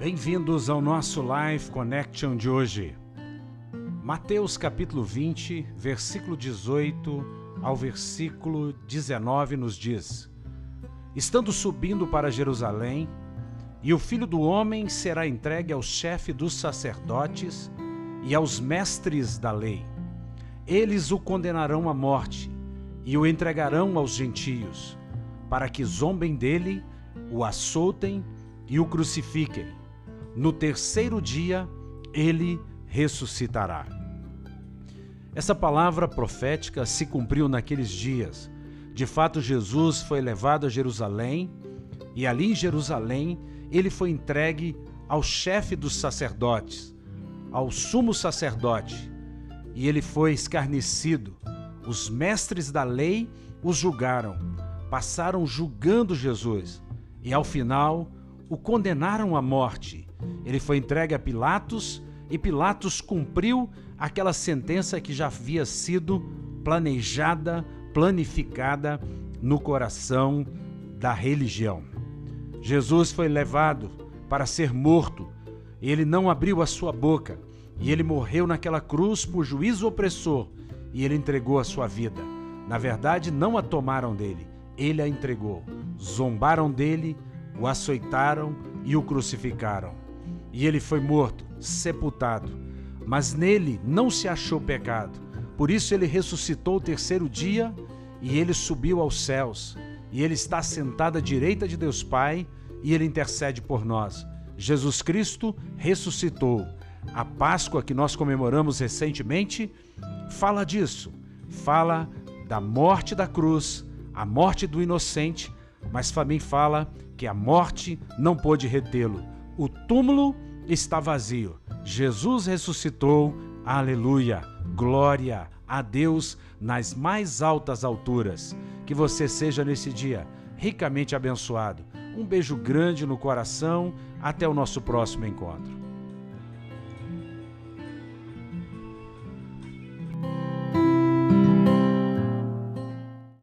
Bem-vindos ao nosso Live Connection de hoje. Mateus capítulo 20, versículo 18 ao versículo 19 nos diz: Estando subindo para Jerusalém, e o filho do homem será entregue ao chefe dos sacerdotes e aos mestres da lei. Eles o condenarão à morte e o entregarão aos gentios, para que zombem dele, o açoutem e o crucifiquem no terceiro dia ele ressuscitará. Essa palavra profética se cumpriu naqueles dias. De fato, Jesus foi levado a Jerusalém e ali em Jerusalém ele foi entregue ao chefe dos sacerdotes, ao sumo sacerdote, e ele foi escarnecido. Os mestres da lei o julgaram, passaram julgando Jesus e ao final o condenaram à morte ele foi entregue a Pilatos e Pilatos cumpriu aquela sentença que já havia sido planejada, planificada no coração da religião. Jesus foi levado para ser morto. Ele não abriu a sua boca e ele morreu naquela cruz por juízo opressor e ele entregou a sua vida. Na verdade, não a tomaram dele, ele a entregou. Zombaram dele, o açoitaram e o crucificaram. E ele foi morto, sepultado. Mas nele não se achou pecado. Por isso ele ressuscitou o terceiro dia e ele subiu aos céus. E ele está sentado à direita de Deus Pai e ele intercede por nós. Jesus Cristo ressuscitou. A Páscoa que nós comemoramos recentemente fala disso. Fala da morte da cruz, a morte do inocente, mas também fala que a morte não pôde retê-lo o túmulo está vazio. Jesus ressuscitou. Aleluia! Glória a Deus nas mais altas alturas. Que você seja nesse dia ricamente abençoado. Um beijo grande no coração. Até o nosso próximo encontro.